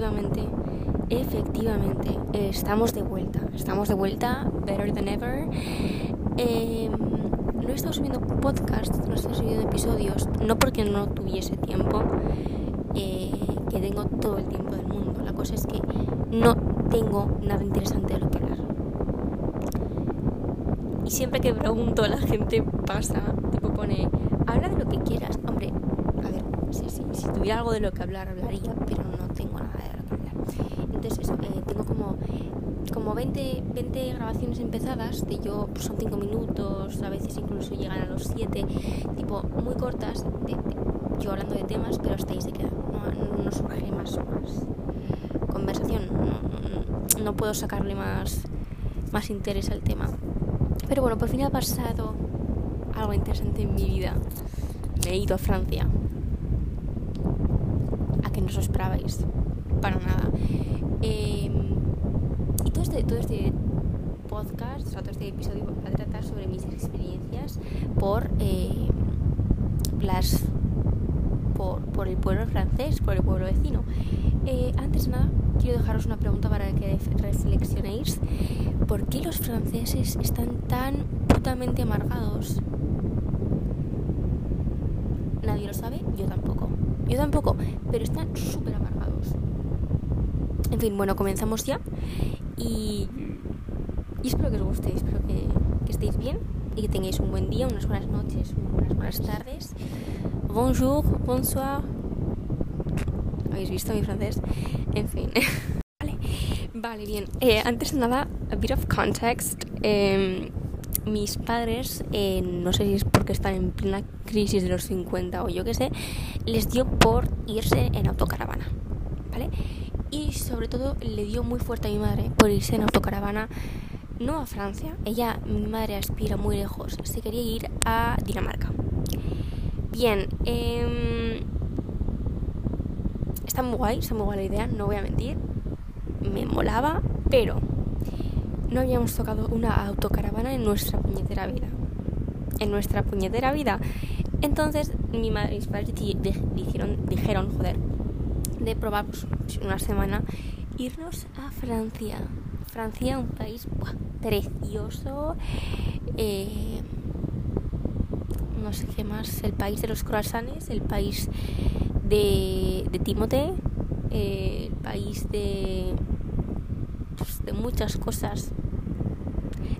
efectivamente, efectivamente, estamos de vuelta. Estamos de vuelta, better than ever. Em, no he estado subiendo podcast, no he estado subiendo episodios, no porque no tuviese tiempo, eh, que tengo todo el tiempo del mundo. La cosa es que no tengo nada interesante de lo que hablar. Y siempre que pregunto, la gente pasa, tipo pone, habla de lo que quieras. Hombre, a ver, sí, si tuviera algo de lo que hablar, hablaría, pero no tengo nada de lo que hablar. Eh, tengo como, como 20, 20 grabaciones empezadas, de yo, pues son 5 minutos, a veces incluso llegan a los 7, tipo, muy cortas, yo hablando de temas, pero hasta ahí se. No, no surge más, más conversación, no, no puedo sacarle más, más interés al tema. Pero bueno, por fin ha pasado algo interesante en mi vida. Me he ido a Francia. A que no os esperabais. Para nada. Eh, y todo este, todo este podcast, o sea, todo este episodio va a tratar sobre mis experiencias por eh, las por, por, el pueblo francés, por el pueblo vecino. Eh, antes de nada, quiero dejaros una pregunta para que reflexionéis. ¿Por qué los franceses están tan putamente amargados? Nadie lo sabe, yo tampoco. Yo tampoco, pero están súper amargados. En fin, bueno, comenzamos ya. Y, espero que os guste, espero que, estéis bien y que tengáis un buen día, unas buenas noches, unas buenas tardes. Bonjour, bonsoir. ¿Habéis visto mi francés? En fin. vale. bien. Eh, antes de nada, a bit of context. Eh, mis padres, eh, no sé si es porque están en plena crisis de los 50 o yo qué sé, les dio por irse en autocaravana. ¿Vale? Y sobre todo le dio muy fuerte a mi madre por irse en autocaravana no a Francia. Ella, mi madre aspira muy lejos. Se quería ir a Dinamarca. Bien, eh, está muy guay, está muy guay la idea, no voy a mentir. Me molaba, pero no habíamos tocado una autocaravana en nuestra puñetera vida. En nuestra puñetera vida. Entonces, mi madre y mis padres dijeron, dijeron, joder, de probar pues, una semana irnos a Francia. Francia, un país precioso. Eh, no sé qué más. El país de los croissants, el país de, de Timote, eh, el país de, pues, de muchas cosas.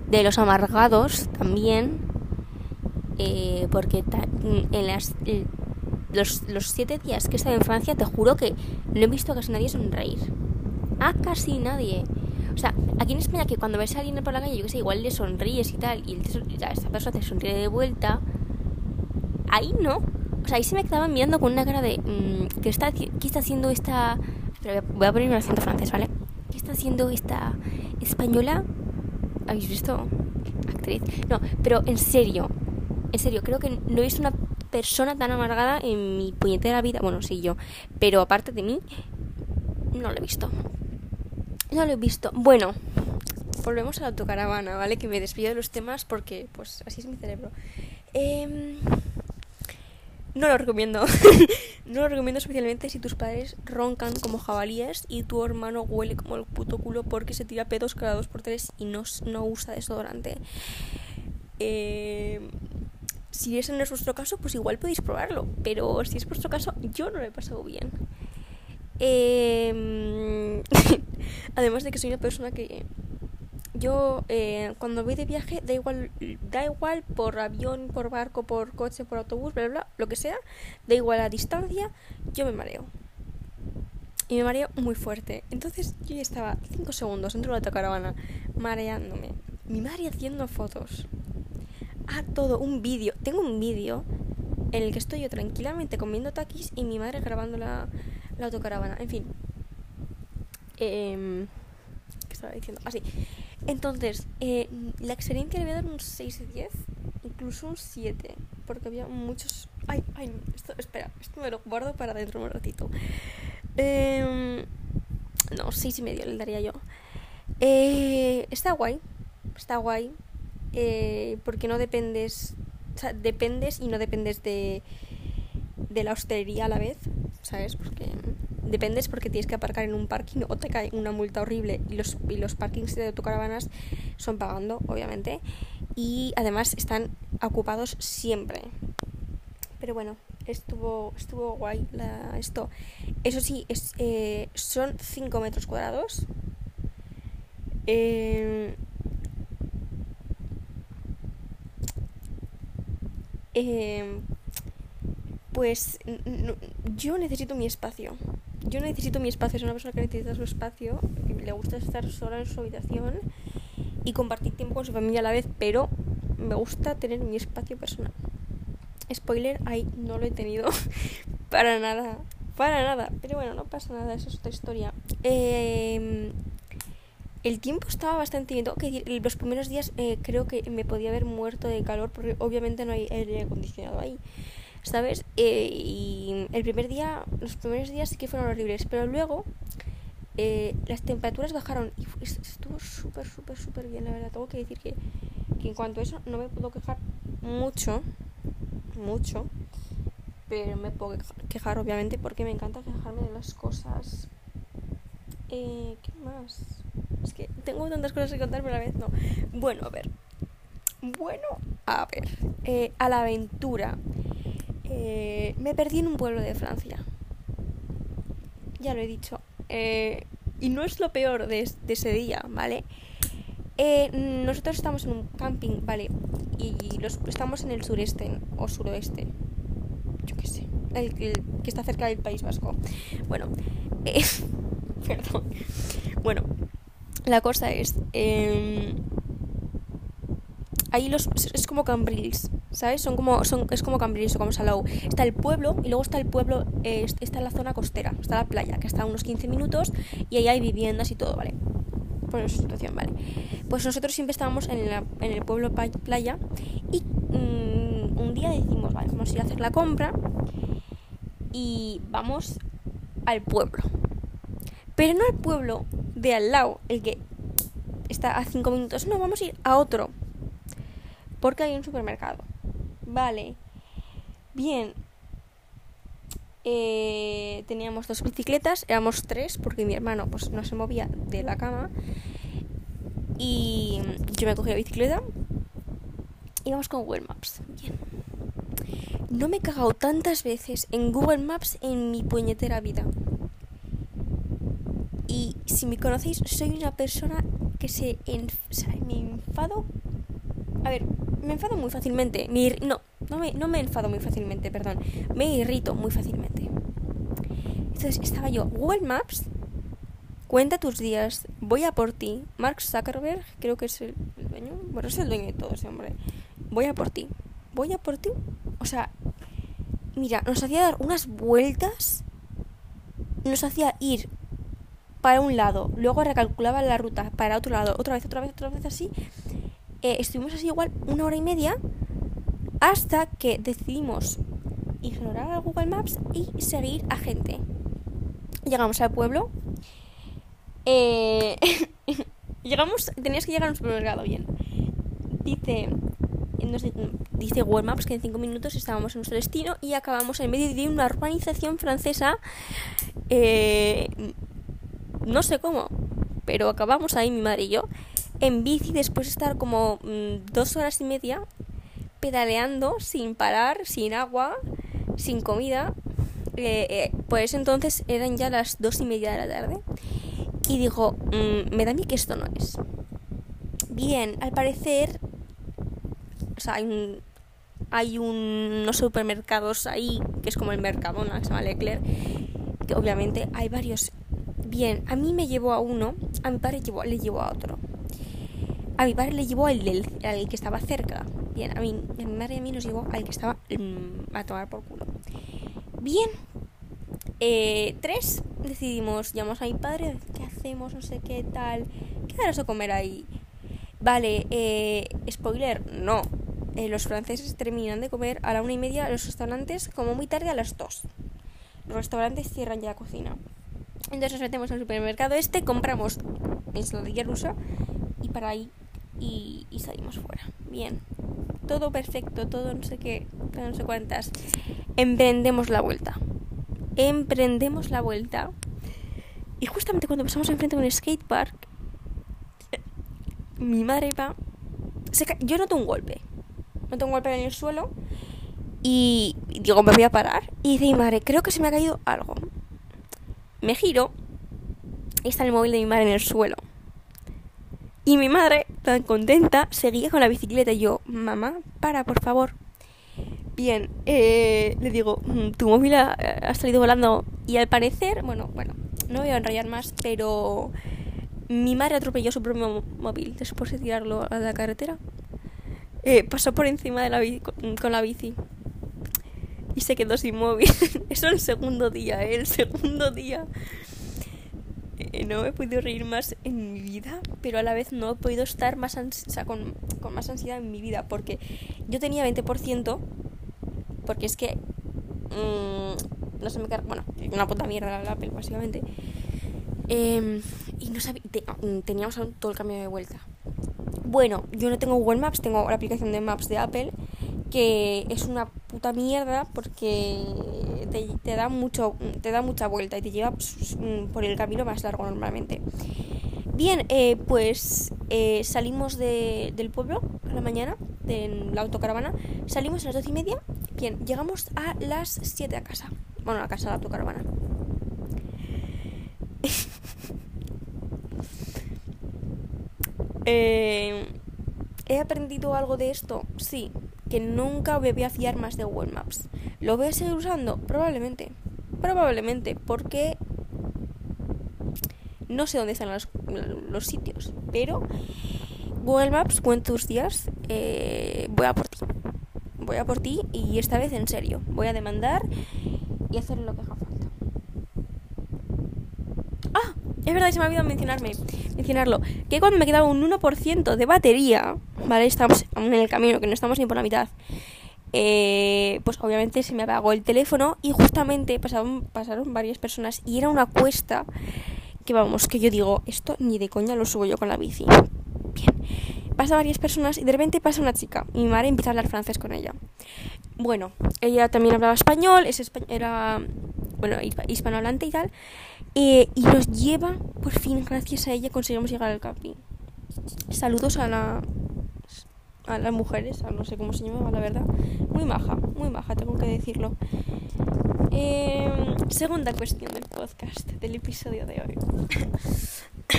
De los amargados también. Eh, porque en las, los, los siete días que he estado en Francia, te juro que no he visto a casi nadie sonreír. A casi nadie. O sea, aquí en España que cuando ves a alguien por la calle, yo que sé, igual le sonríes y tal, y esta persona te sonríe de vuelta, ahí no. O sea, ahí se me quedaba mirando con una cara de, mmm, ¿qué, está, ¿qué está haciendo esta... Espera, voy a poner un acento francés, ¿vale? ¿Qué está haciendo esta española? ¿Habéis visto? Actriz. No, pero en serio, en serio, creo que no he visto una persona tan amargada en mi puñetera vida. Bueno, sí, yo. Pero aparte de mí, no lo he visto. No lo he visto. Bueno, volvemos a la autocaravana, ¿vale? Que me despido de los temas porque, pues, así es mi cerebro. Eh, no lo recomiendo. no lo recomiendo especialmente si tus padres roncan como jabalíes y tu hermano huele como el puto culo porque se tira pedos cada dos por tres y no, no usa desodorante. Eh, si ese no es vuestro caso, pues igual podéis probarlo. Pero si es vuestro caso, yo no lo he pasado bien. Eh, además de que soy una persona que yo eh, cuando voy de viaje da igual da igual por avión por barco por coche por autobús bla, bla bla lo que sea da igual la distancia yo me mareo y me mareo muy fuerte entonces yo ya estaba 5 segundos dentro de la autocaravana mareándome mi madre haciendo fotos a todo un vídeo tengo un vídeo en el que estoy yo tranquilamente comiendo taquis y mi madre grabando la, autocaravana en fin eh, ¿qué estaba diciendo? así ah, entonces, eh, la experiencia le voy a dar un 6 de 10, incluso un 7, porque había muchos... Ay, ay, esto, espera, esto me lo guardo para dentro de un ratito. Eh, no, 6 y medio le daría yo. Eh, está guay, está guay, eh, porque no dependes... Dependes y no dependes de, de la hostelería a la vez, ¿sabes? Porque dependes porque tienes que aparcar en un parking o te cae una multa horrible y los, y los parkings de autocaravanas son pagando, obviamente. Y además están ocupados siempre. Pero bueno, estuvo, estuvo guay esto. Eso sí, es, eh, son 5 metros cuadrados. Eh, eh, pues yo necesito mi espacio. Yo necesito mi espacio, soy una persona que necesita su espacio, le gusta estar sola en su habitación y compartir tiempo con su familia a la vez, pero me gusta tener mi espacio personal. Spoiler, ahí no lo he tenido para nada, para nada, pero bueno, no pasa nada, eso es otra historia. Eh, el tiempo estaba bastante bien. que los primeros días eh, creo que me podía haber muerto de calor porque obviamente no hay aire acondicionado ahí. ¿Sabes? Eh, y el primer día, los primeros días sí que fueron horribles, pero luego eh, las temperaturas bajaron y estuvo súper, súper, súper bien, la verdad. Tengo que decir que, que en cuanto a eso no me puedo quejar mucho, mucho, pero me puedo quejar obviamente porque me encanta quejarme de las cosas. Eh, ¿Qué más? Es que tengo tantas cosas que contar, pero a la vez no. Bueno, a ver. Bueno, a ver. Eh, a la aventura. Eh, me perdí en un pueblo de Francia. Ya lo he dicho. Eh, y no es lo peor de, ese día, ¿vale? nosotros estamos en un camping, ¿vale? Y los, estamos en el sureste o suroeste. Yo qué sé. El, que está cerca del País Vasco. Bueno. perdón. Bueno, la cosa es. Eh, ahí los. Es como Cambrils, ¿sabes? Son como, son, es como Cambrils o como Salou. Está el pueblo y luego está el pueblo. Eh, está la zona costera. Está la playa, que está a unos 15 minutos. Y ahí hay viviendas y todo, ¿vale? Por esa situación, ¿vale? Pues nosotros siempre estábamos en, la, en el pueblo playa. Y mm, un día decimos, vale, vamos a ir a hacer la compra. Y vamos al pueblo. Pero no al pueblo de al lado, el que está a 5 minutos. No, vamos a ir a otro. Porque hay un supermercado. Vale. Bien. Eh, teníamos dos bicicletas, éramos tres, porque mi hermano pues no se movía de la cama. Y yo me cogí la bicicleta. Y vamos con Google Maps. Bien. No me he cagado tantas veces en Google Maps en mi puñetera vida. Si me conocéis, soy una persona que se me enfado. A ver, me enfado muy fácilmente. no, no me, no me enfado muy fácilmente, perdón. Me irrito muy fácilmente. Entonces estaba yo, Google Maps, cuenta tus días, voy a por ti. Mark Zuckerberg, creo que es el dueño. Bueno, es el dueño de todo ese hombre. Voy a por ti. Voy a por ti. O sea, mira, nos hacía dar unas vueltas. Nos hacía ir para un lado, luego recalculaba la ruta para otro lado, otra vez, otra vez, otra vez así. Eh, estuvimos así igual una hora y media hasta que decidimos ignorar a Google Maps y seguir a gente. Llegamos al pueblo. Eh, llegamos, tenías que llegar a un supermercado bien. Dice, dice Google Maps que en 5 minutos estábamos en nuestro destino y acabamos en medio de una urbanización francesa eh, no sé cómo, pero acabamos ahí mi madre y yo en bici después de estar como mm, dos horas y media pedaleando sin parar, sin agua, sin comida. Pues entonces eran ya las dos y media de la tarde y dijo, mm, me da a que esto no es. Bien, al parecer, o sea, hay, un, hay unos supermercados ahí, que es como el Mercadona, que se llama Leclerc, que obviamente hay varios Bien, a mí me llevó a uno, a mi padre le llevó a otro. A mi padre le llevó al, al que estaba cerca. Bien, a, mí, a mi madre y a mí nos llevó al que estaba mm, a tomar por culo. Bien, eh, tres, decidimos, llamamos a mi padre, ¿qué hacemos? No sé qué tal. ¿Qué darás a comer ahí? Vale, eh, spoiler, no. Eh, los franceses terminan de comer a la una y media, los restaurantes como muy tarde a las dos. Los restaurantes cierran ya la cocina. Entonces nos metemos al supermercado este, compramos ensaladilla rusa y para ahí y, salimos fuera. Bien, todo perfecto, todo no sé qué, no sé cuántas. Emprendemos la vuelta. emprendemos la vuelta. Y justamente cuando pasamos enfrente de un skatepark, mi madre va... Se Yo noto un golpe. Noto un golpe en el suelo. Y digo, me voy a parar. Y dice mi madre, creo que se me ha caído algo. Me giro. Y está el móvil de mi madre en el suelo. Y mi madre, tan contenta, seguía con la bicicleta. Y yo, mamá, para, por favor. Bien, eh, le digo, mm, tu móvil ha, salido volando. Y al parecer, bueno, bueno, no voy a enrollar más, pero mi madre atropelló su propio móvil después de tirarlo a la carretera. Eh, pasó por encima de la bici, con, la bici. Y se quedó sin móvil. Eso el segundo día, ¿eh? El segundo día. Eh, no he podido reír más en mi vida, pero a la vez no he podido estar más o sea, con, con, más ansiedad en mi vida, porque yo tenía 20%, porque es que... Mmm, no se me carga... Bueno, una puta mierda la Apple, básicamente. Eh, y no sabía... Te, teníamos todo el cambio de vuelta. Bueno, yo no tengo Google Maps, tengo la aplicación de Maps de Apple, que es una puta mierda porque te, da mucho te da mucha vuelta y te lleva pues, por el camino más largo normalmente. Bien, eh, pues eh, salimos de, del pueblo a la mañana, de la autocaravana, salimos a las doce y media, bien, llegamos a las 7 a casa, bueno, a casa de la autocaravana. eh, ¿He aprendido algo de esto? Sí, que nunca me voy a fiar más de Google Maps. ¿Lo voy a seguir usando? Probablemente. Probablemente, porque no sé dónde están los, los sitios, pero Google Maps, cuántos días, eh, voy a por ti. Voy a por ti y esta vez en serio. Voy a demandar y hacer lo que haga falta. Ah, es verdad, se me ha olvidado mencionarme, mencionarlo. Que cuando me quedaba un 1% de batería, ¿vale? Estamos en el camino, que no estamos ni por la mitad. Eh, pues obviamente se me apagó el teléfono y justamente pasaron, pasaron varias personas y era una cuesta que vamos, que yo digo, esto ni de coña lo subo yo con la bici. Bien, pasa varias personas y de repente pasa una chica y mi madre empieza a hablar francés con ella. Bueno, ella también hablaba español, es era, bueno, hispanohablante y tal, eh, y nos lleva, por fin, gracias a ella conseguimos llegar al camping. Saludos a la a las mujeres, a no sé cómo se llamaba, la verdad. Muy maja, muy maja, tengo que decirlo. Eh, segunda cuestión del podcast, del episodio de hoy.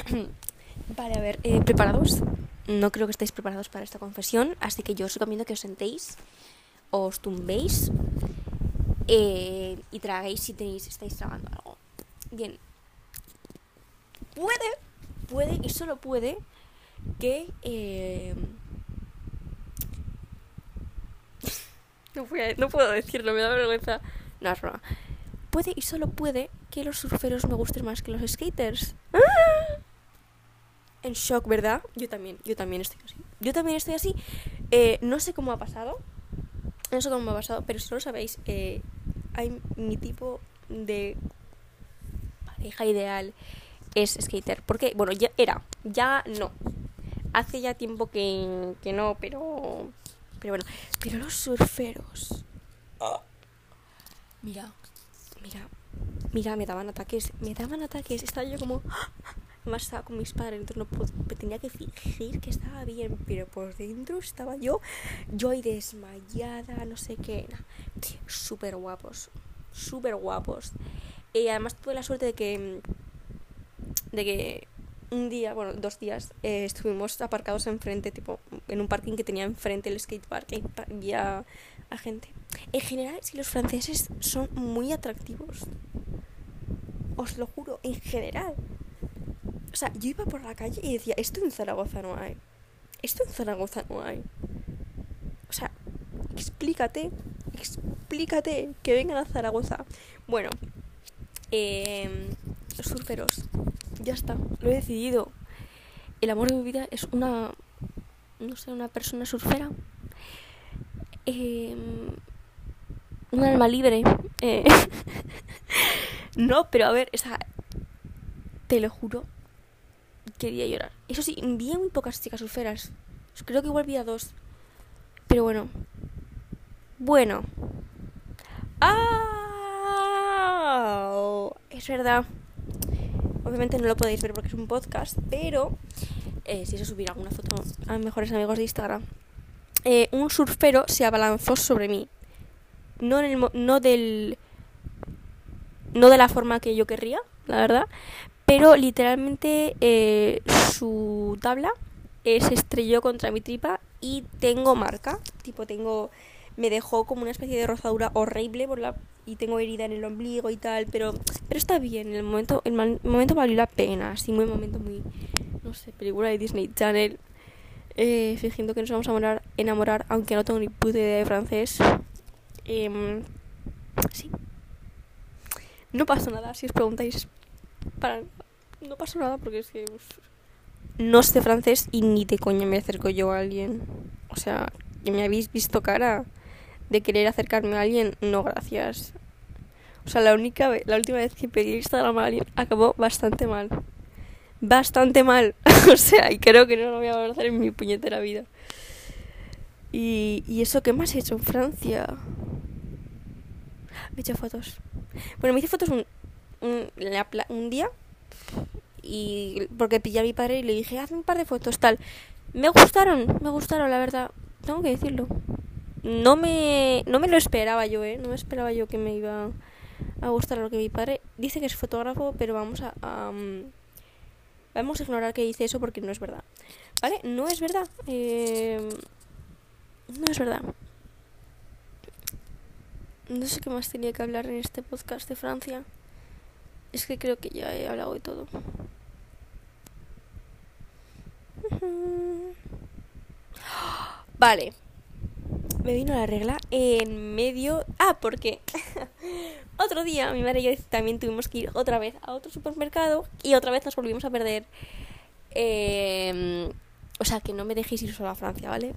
vale, a ver, eh, ¿preparados? No creo que estéis preparados para esta confesión, así que yo os recomiendo que os sentéis, os tumbéis eh, y traguéis si tenéis, estáis tragando algo. Bien. Puede, puede y solo puede que... Eh, no, no, puedo decirlo, me da vergüenza. No, es broma. Puede y solo puede que los surferos me gusten más que los skaters. ¡Ah! En shock, ¿verdad? Yo también, yo también estoy así. Yo también estoy así. Eh, no sé cómo ha pasado. No sé cómo ha pasado, pero si no lo sabéis, eh, hay mi tipo de pareja ideal es skater. Porque, bueno, ya era, ya no. Hace ya tiempo que, que no, pero. Pero bueno, pero los surferos. Mira, mira, mira, me daban ataques, me daban ataques. Estaba yo como. Además estaba con mis padres, entonces no pude, tenía que fingir que estaba bien, pero por dentro estaba yo, yo ahí desmayada, no sé qué. Súper guapos, súper guapos. Y además tuve la suerte de que de que un día, bueno, dos días, eh, estuvimos aparcados enfrente, tipo, en un parking que tenía enfrente el skatepark y había a gente. En general, si los franceses son muy atractivos. Os lo juro, en general. O sea, yo iba por la calle y decía, esto en Zaragoza no hay. Esto en Zaragoza no hay. O sea, explícate, explícate que vengan a Zaragoza. Bueno, eh, los surferos ya está, lo he decidido. El amor de mi vida es una, no sé, una persona surfera. Eh, un alma libre. Eh, no, pero a ver, esa, te lo juro, quería llorar. Eso sí, vi muy pocas chicas surferas. Creo que igual vi a dos. Pero bueno. Bueno. ¡Ah! Es verdad. Obviamente no lo podéis ver porque es un podcast, pero eh, si eso subir alguna foto a mejores amigos de Instagram. Eh, un surfero se abalanzó sobre mí. No, en el, no del. No de la forma que yo querría, la verdad. Pero literalmente eh, su tabla se estrelló contra mi tripa y tengo marca. Tipo, tengo. Me dejó como una especie de rozadura horrible por la y tengo herida en el ombligo y tal, pero pero está bien, el momento el momento valió la pena, así muy momento muy no sé, película de Disney Channel eh, fingiendo que nos vamos a enamorar, aunque no tengo ni puta idea de francés. Eh, sí. No pasa nada, si os preguntáis no pasa nada porque es que no sé francés y ni de coña me acerco yo a alguien. O sea, que me habéis visto cara de querer acercarme a alguien, no gracias. O sea, la única vez, la última vez que pedí Instagram a alguien acabó bastante mal. Bastante mal. o sea, y creo que no lo voy a hacer en mi puñetera vida. Y, y eso, ¿qué más he hecho en Francia? Me he hecho fotos. Bueno, me hice fotos un, un, un día y porque pillé a mi padre y le dije, hazme un par de fotos, tal. Me gustaron, me gustaron, la verdad. Tengo que decirlo no me, no me lo esperaba yo, ¿eh? No me esperaba yo que me iba a gustar lo que mi padre dice que es fotógrafo, pero vamos a, vamos a ignorar que dice eso porque no es verdad, ¿vale? No es verdad, eh, no es verdad. No sé qué más tenía que hablar en este podcast de Francia. Es que creo que ya he hablado de todo. Vale me vino la regla en medio... Ah, porque otro día mi madre y yo también tuvimos que ir otra vez a otro supermercado y otra vez nos volvimos a perder. Em, o sea, que no me dejéis ir solo a Francia, ¿vale?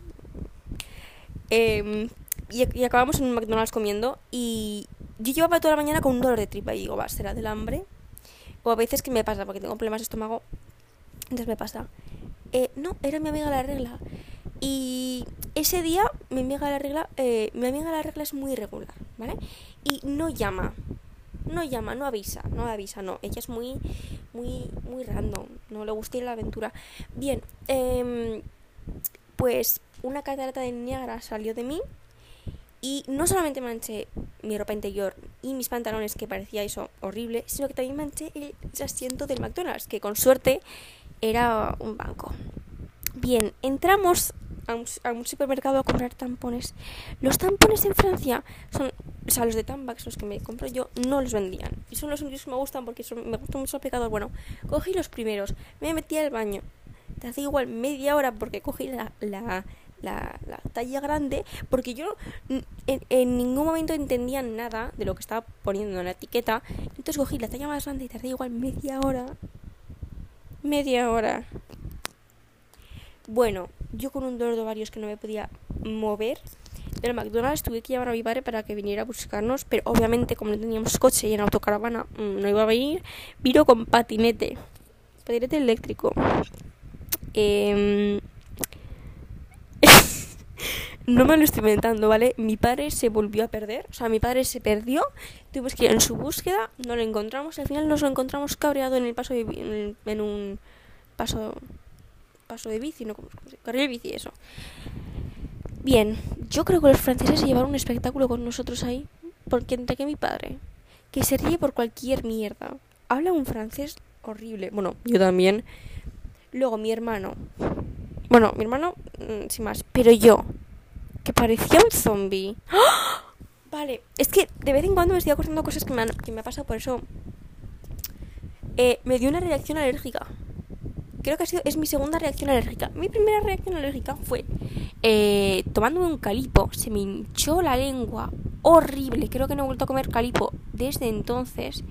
Em, y, acabamos en un McDonald's comiendo y yo llevaba toda la mañana con un dolor de tripa y digo, va, será del hambre. O a veces que me pasa porque tengo problemas de estómago. Entonces me pasa. Eh, no, era mi amiga la regla. Y ese día mi amiga la regla, eh, mi amiga la regla es muy irregular, ¿vale? Y no llama, no llama, no avisa, no avisa, no. Ella es muy, muy, muy random, no le gusta ir a la aventura. Bien, eh, pues una catarata de Niagara salió de mí y no solamente manché mi ropa interior y mis pantalones, que parecía eso horrible, sino que también manché el asiento del McDonald's, que con suerte era un banco. Bien, entramos a un, supermercado a comprar tampones. Los tampones en Francia son, o sea, los de Tambax, los que me compro yo, no los vendían. Y son los únicos que me gustan porque son, me gustan mucho los. Bueno, cogí los primeros, me metí al baño. Te hace igual media hora porque cogí la, la, la, talla grande porque yo en, en, ningún momento entendía nada de lo que estaba poniendo en la etiqueta. Entonces cogí la talla más grande y tardé igual media hora. Media hora. Bueno, yo con un dolor de ovarios que no me podía mover del McDonald's tuve que llamar a mi padre para que viniera a buscarnos, pero obviamente como no teníamos coche y en autocaravana mm, no iba a venir, vino con patinete, patinete eléctrico. Em, no me lo estoy inventando, ¿vale? Mi padre se volvió a perder, o sea, mi padre se perdió, tuvimos que ir en su búsqueda, no lo encontramos, al final nos lo encontramos cabreado en el paso de, en un paso paso de bici, no como carril bici, eso. Bien, yo creo que los franceses se llevaron un espectáculo con nosotros ahí, porque entre que mi padre, que se ríe por cualquier mierda, habla un francés horrible. Bueno, yo también. Luego mi hermano. Bueno, mi hermano, mm, sin más. Pero yo, que parecía un zombie. Vale, es que de vez en cuando me estoy acordando cosas que me han, que me ha pasado, por eso. Eh, me dio una reacción alérgica creo que ha sido, es mi segunda reacción alérgica. Mi primera reacción alérgica fue eh, tomándome un calipo, se me hinchó la lengua horrible. Creo que no he vuelto a comer calipo desde entonces.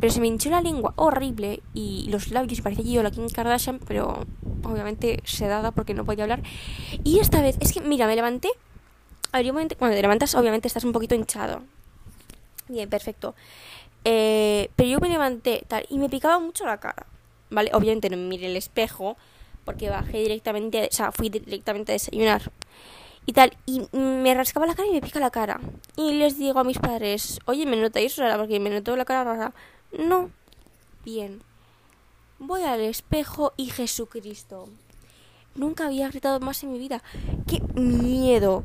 Pero se me hinchó la lengua horrible y los labios parecía yo la Kim Kardashian, pero obviamente sedada porque no podía hablar. Y esta vez, es que mira, me levanté. A ver, cuando te levantas, obviamente estás un poquito hinchado. Bien, perfecto. Eh, pero yo me levanté tal y me picaba mucho la cara. ¿vale? Obviamente no me el espejo porque bajé directamente, o sea, fui directamente a desayunar y tal, y me rascaba la cara y me pica la cara. Y les digo a mis padres, oye, ¿me notáis rara? Porque me noto la cara rara. No. Bien. Voy al espejo y Jesucristo. Nunca había gritado más en mi vida. ¡Qué miedo!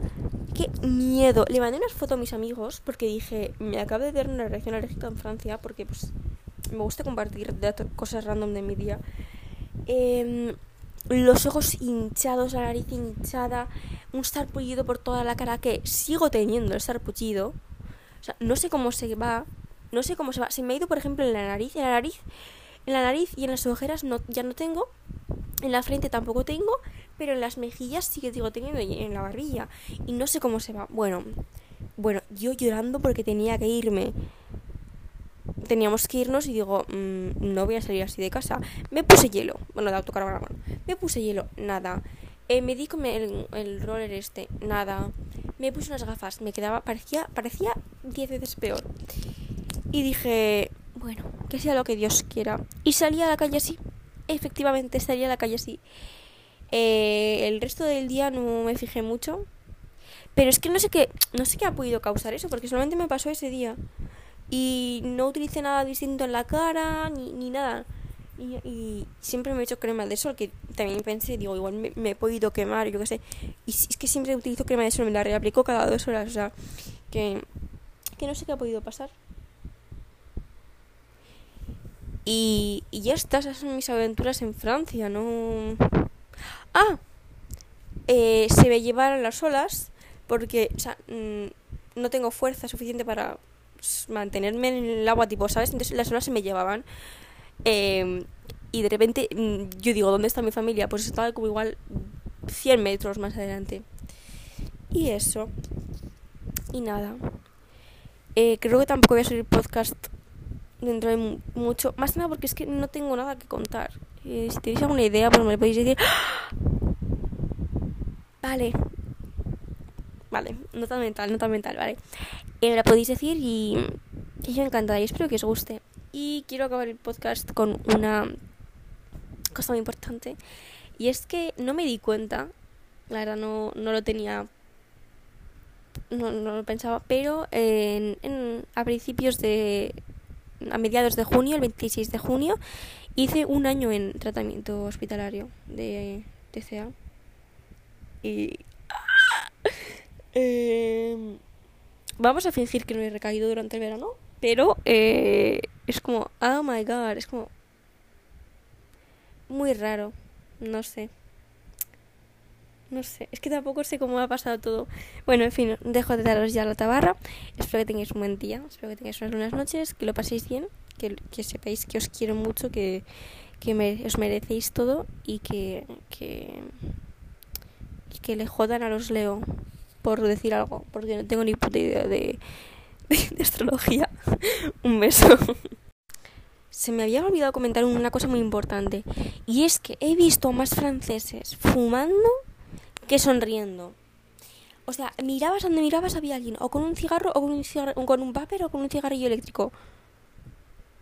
¡Qué miedo! Le mandé unas fotos a mis amigos porque dije, me acabo de dar una reacción alérgica en Francia porque pues me gusta compartir cosas random de mi día. Em, los ojos hinchados, la nariz hinchada, un sarpullido por toda la cara que sigo teniendo el sarpullido. O sea, no sé cómo se va, no sé cómo se va. Se me ha ido, por ejemplo, en la nariz, en la nariz, en la nariz y en las ojeras no, ya no tengo. En la frente tampoco tengo, pero en las mejillas sí que digo teniendo y en la barbilla. Y no sé cómo se va. Bueno, bueno, yo llorando porque tenía que irme. Teníamos que irnos y digo, mmm, no voy a salir así de casa. Me puse hielo. Bueno, de autocaravana. Me puse hielo, nada. Eh, me di con el, el roller este, nada. Me puse unas gafas, me quedaba, parecía, parecía 10 veces peor. Y dije, bueno, que sea lo que Dios quiera. Y salí a la calle así. Efectivamente, salí a la calle así. Eh, el resto del día no me fijé mucho. Pero es que no sé qué, no sé qué ha podido causar eso, porque solamente me pasó ese día. Y no utilicé nada distinto en la cara, ni, ni nada. Y, siempre me he hecho crema de sol, que también pensé, digo, igual me, he podido quemar, yo qué sé. Y es que siempre utilizo crema de sol, me la reaplico cada dos horas, o sea, que, que no sé qué ha podido pasar. Y, y esas son mis aventuras en Francia, ¿no? Ah, eh, se me llevar las olas porque, mm, no tengo fuerza suficiente para mantenerme en el agua, tipo, ¿sabes? Entonces las olas se me llevaban. Em, y de repente mm, yo digo, ¿dónde está mi familia? Pues estaba como igual 100 metros más adelante. Y eso. Y nada. Eh, creo que tampoco voy a subir podcast dentro de mucho. Más nada porque es que no tengo nada que contar. Si tenéis alguna idea, pues me podéis decir. ¡Ah! Vale. Vale, nota mental, nota mental, vale. Eh, me la podéis decir y, y yo encantada y espero que os guste. Y quiero acabar el podcast con una cosa muy importante. Y es que no me di cuenta, la verdad no, no lo tenía, no, no lo pensaba, pero en, en, a principios de, a mediados de junio, el 26 de junio, hice un año en tratamiento hospitalario de TCA. Y... Eh, vamos a fingir que no he recaído durante el verano, pero eh, es como, oh my god, es como muy raro, no sé. No sé, es que tampoco sé cómo ha pasado todo. Bueno, en fin, dejo de daros ya la tabarra. Espero que tengáis un buen día, espero que tengáis unas buenas noches, que lo paséis bien, que, que sepáis que os quiero mucho, que, que os merecéis todo y que, que, que le jodan a los Leo por decir algo, porque no tengo ni puta idea de, de, astrología. Un beso. Se me había olvidado comentar una cosa muy importante. Y es que he visto más franceses fumando que sonriendo. O sea, mirabas donde mirabas había alguien, o con un cigarro, o con un, cigarro, con un papel, o con un cigarrillo eléctrico.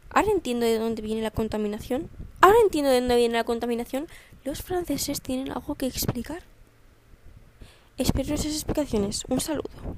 Ahora entiendo de dónde viene la contaminación. Ahora entiendo de dónde viene la contaminación. Los franceses tienen algo que explicar. Espero esas explicaciones. Un saludo.